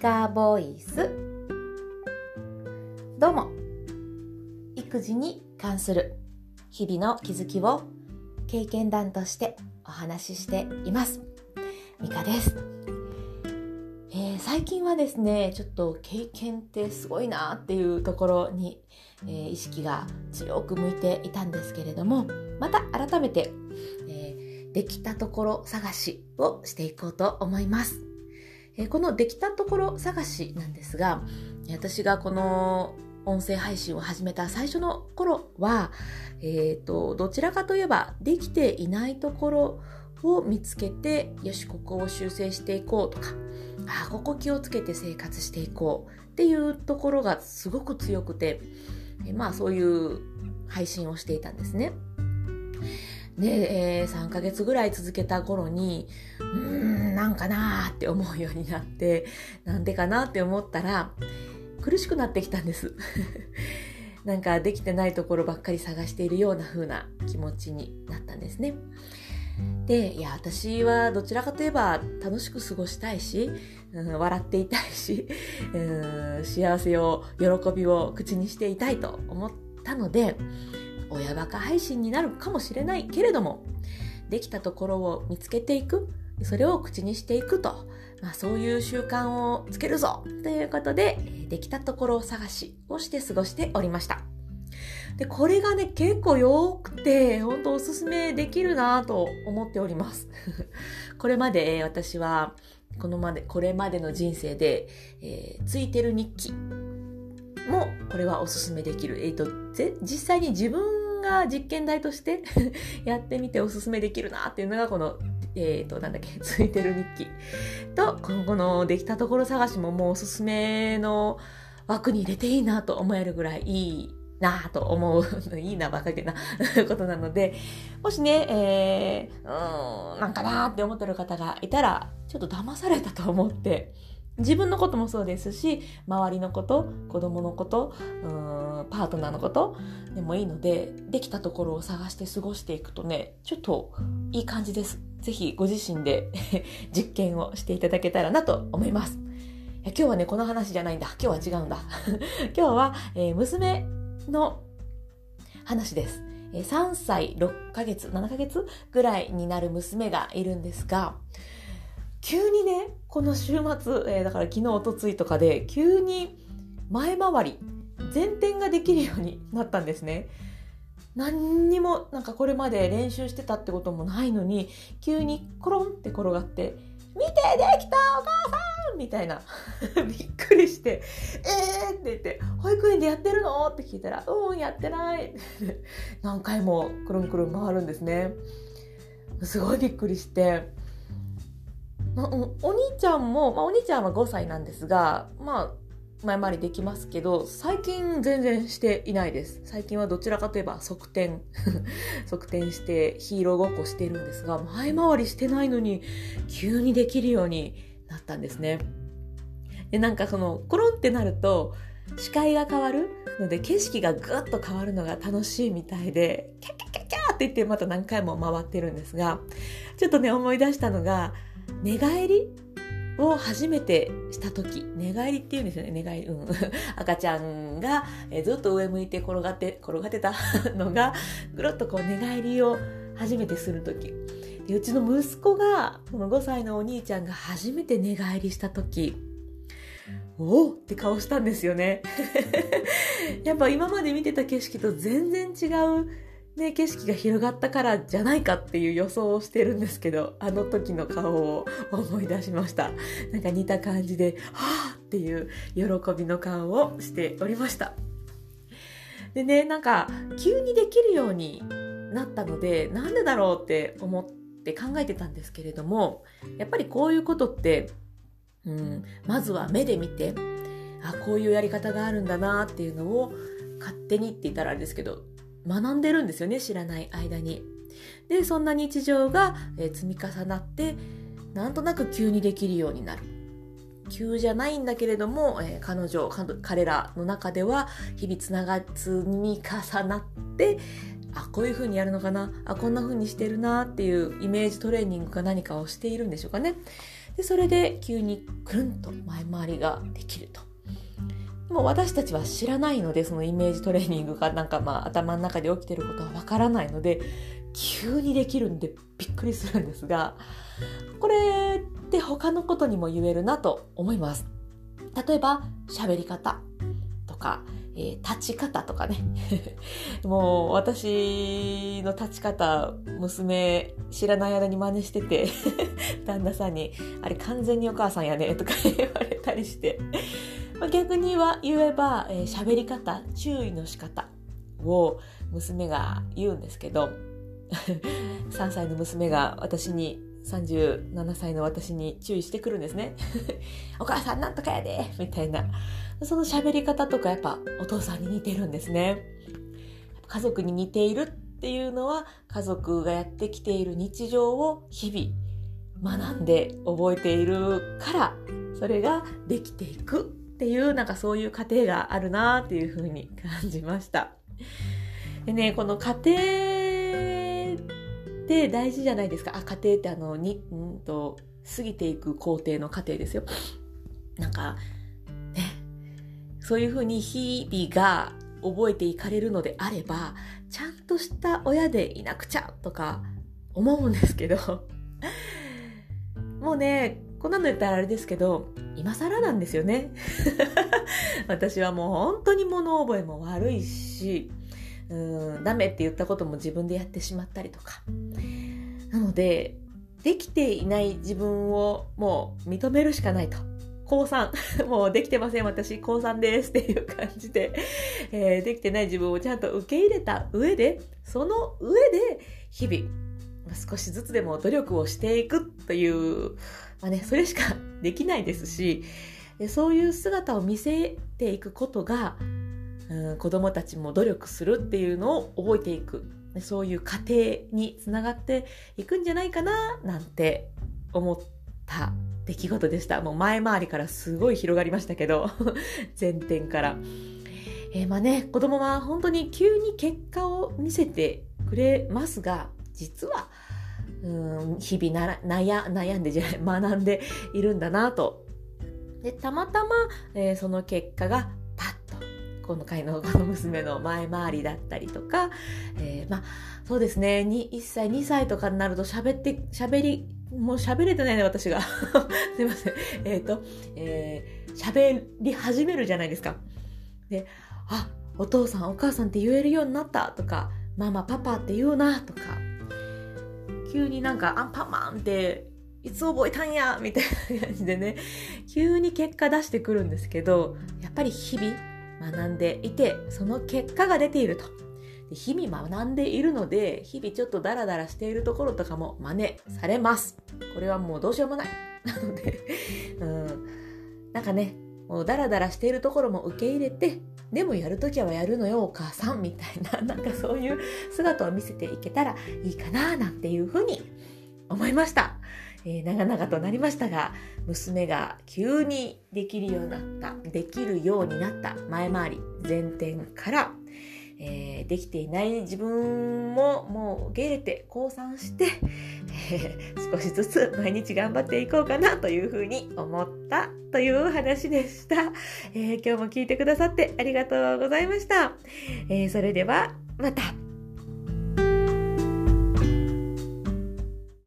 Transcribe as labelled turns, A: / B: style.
A: カボイスどうも。育児に関する日々の気づきを経験談としてお話ししています。ミカです、えー、最近はですねちょっと経験ってすごいなっていうところに、えー、意識が強く向いていたんですけれどもまた改めて、えー、できたところ探しをしていこうと思います。えこのできたところ探しなんですが、私がこの音声配信を始めた最初の頃は、えっ、ー、と、どちらかといえば、できていないところを見つけて、よし、ここを修正していこうとか、あ、ここ気をつけて生活していこうっていうところがすごく強くて、えまあそういう配信をしていたんですね。で、えー、3ヶ月ぐらい続けた頃に、うーん、なんかなーって思うようになって、なんでかなって思ったら、苦しくなってきたんです。なんかできてないところばっかり探しているような風な気持ちになったんですね。で、いや、私はどちらかといえば楽しく過ごしたいし、うん、笑っていたいし、うん、幸せを、喜びを口にしていたいと思ったので、親バカ配信になるかもしれないけれども、できたところを見つけていく、それを口にしていくと、まあ、そういう習慣をつけるぞということで、できたところを探しをして過ごしておりました。で、これがね、結構良くて、本当おすすめできるなと思っております。これまで私は、このまで、これまでの人生で、えー、ついてる日記も、これはおすすめできる。え、ー、と、実際に自分が実験台として やってみておすすめできるなっていうのがこのえっ、ー、と、なんだっけ、ついてる日記。と、今後のできたところ探しももうおすすめの枠に入れていいなと思えるぐらいいいなと思う、いいなばかげなことなので、もしね、えー、うん、なんかなーって思ってる方がいたら、ちょっと騙されたと思って、自分のこともそうですし、周りのこと、子供のこと、うんパートナーのことでもいいので、できたところを探して過ごしていくとね、ちょっといい感じです。ぜひご自身で 実験をしていただけたらなと思います。今日はね、この話じゃないんだ。今日は違うんだ。今日は、えー、娘の話です。3歳6ヶ月、7ヶ月ぐらいになる娘がいるんですが、急にね、この週末、えー、だから昨日、おとついとかで、急に前回り、前転ができるようになったんですね。何にもなんかこれまで練習してたってこともないのに、急にコロンって転がって、見てできたお母さんみたいな。びっくりして、えーって言って、保育園でやってるの？って聞いたら、うん、やってない。何回もくるんくるん回るんですね。すごいびっくりして、まあ、お兄ちゃんも、まあ、お兄ちゃんは5歳なんですが、まあ、前回りできますけど、最近全然していないです。最近はどちらかといえば側転、側転してヒーローごっこしてるんですが、前回りしてないのに急にできるようになったんですね。で、なんかその、コロンってなると、視界が変わるので景色がぐっと変わるのが楽しいみたいで、キャキャキャキャって言ってまた何回も回ってるんですが、ちょっとね、思い出したのが、寝返りを初めてした時、寝返りって言うんですよね、寝返り。うん。赤ちゃんが、えずっと上向いて転がって、転がってた のが、ぐるっとこう寝返りを初めてする時。でうちの息子が、この5歳のお兄ちゃんが初めて寝返りした時、おおって顔したんですよね。やっぱ今まで見てた景色と全然違うね、景色が広がったからじゃないかっていう予想をしてるんですけど、あの時の顔を思い出しました。なんか似た感じで、はぁっていう喜びの顔をしておりました。でね、なんか急にできるようになったので、なんでだろうって思って考えてたんですけれども、やっぱりこういうことって、うん、まずは目で見て、あ、こういうやり方があるんだなっていうのを勝手にって言ったらあれですけど、学んでるんですよね知らない間に。でそんな日常が、積み重なってなんとなく急にできるようになる。急じゃないんだけれども、えー、彼女彼らの中では日々つなが積み重なってあこういう風にやるのかなあこんな風にしてるなっていうイメージトレーニングか何かをしているんでしょうかね。でそれで急にくるんと前回りができると。でも私たちは知らないのでそのイメージトレーニングがなんかまあ頭の中で起きてることはわからないので急にできるんでびっくりするんですがこれって他のことにも言えるなと思います。例えば喋り方とか、えー、立ち方とかね もう私の立ち方娘知らない間に真似してて 旦那さんに「あれ完全にお母さんやね」とか言われたりしてま、逆には言えば喋、えー、り方注意の仕方を娘が言うんですけど 3歳の娘が私に37歳の私に注意してくるんですね。お母さんなんとかやでみたいな。その喋り方とかやっぱお父さんに似てるんですね。家族に似ているっていうのは家族がやってきている日常を日々学んで覚えているからそれができていくっていうなんかそういう過程があるなっていうふうに感じました。でね、この過程って大事じゃないですか。あ、家庭ってあの、に、んと、過ぎていく工程の過程ですよ。なんか、ね、そういうふうに日々が覚えていかれるのであれば、ちゃんとした親でいなくちゃとか思うんですけど、もうね、こんなの言ったらあれですけど、今更なんですよね。私はもう本当に物覚えも悪いし、うん、ダメって言ったことも自分でやってしまったりとか。なので、できていない自分をもう認めるしかないと。高3。もうできてません、私、高3ですっていう感じで、えー、できてない自分をちゃんと受け入れた上で、その上で日々、少しずつでも努力をしていくという、まあね、それしか できないですし、そういう姿を見せていくことが、うん、子供たちも努力するっていうのを覚えていくそういう過程につながっていくんじゃないかななんて思った出来事でしたもう前回りからすごい広がりましたけど 前転から。えー、まあね子供は本当に急に結果を見せてくれますが実はうん日々なら悩悩んでじゃない学んでいるんだなと。でたまたま、えー、その結果が今回のこの娘の前回りだったりとか、えー、まあそうですね。1歳2歳とかになると喋って喋りもう喋れてないね私が。すいません。えっ、ー、とえー、喋り始めるじゃないですか。であお父さんお母さんって言えるようになったとかママパパって言うなとか急になんかアンパンマンっていつ覚えたんやみたいな感じでね急に結果出してくるんですけどやっぱり日々学んでいてその結果が出ていると。日々学んでいるので日々ちょっとダラダラしているところとかも真似されます。これはもうどうしようもない。なのでうん。なんかねもうダラダラしているところも受け入れてでもやるときはやるのよお母さんみたいな なんかそういう姿を見せていけたらいいかななんていうふうに思いました。えー、長々となりましたが娘が急にできるようになったできるようになった前回り前転から、えー、できていない自分ももう受け入れて降参して、少しずつ毎日頑張っていこうかなというふうに思ったという話でした、え今日も聞いてくださってありがとうございました、えそれではまた。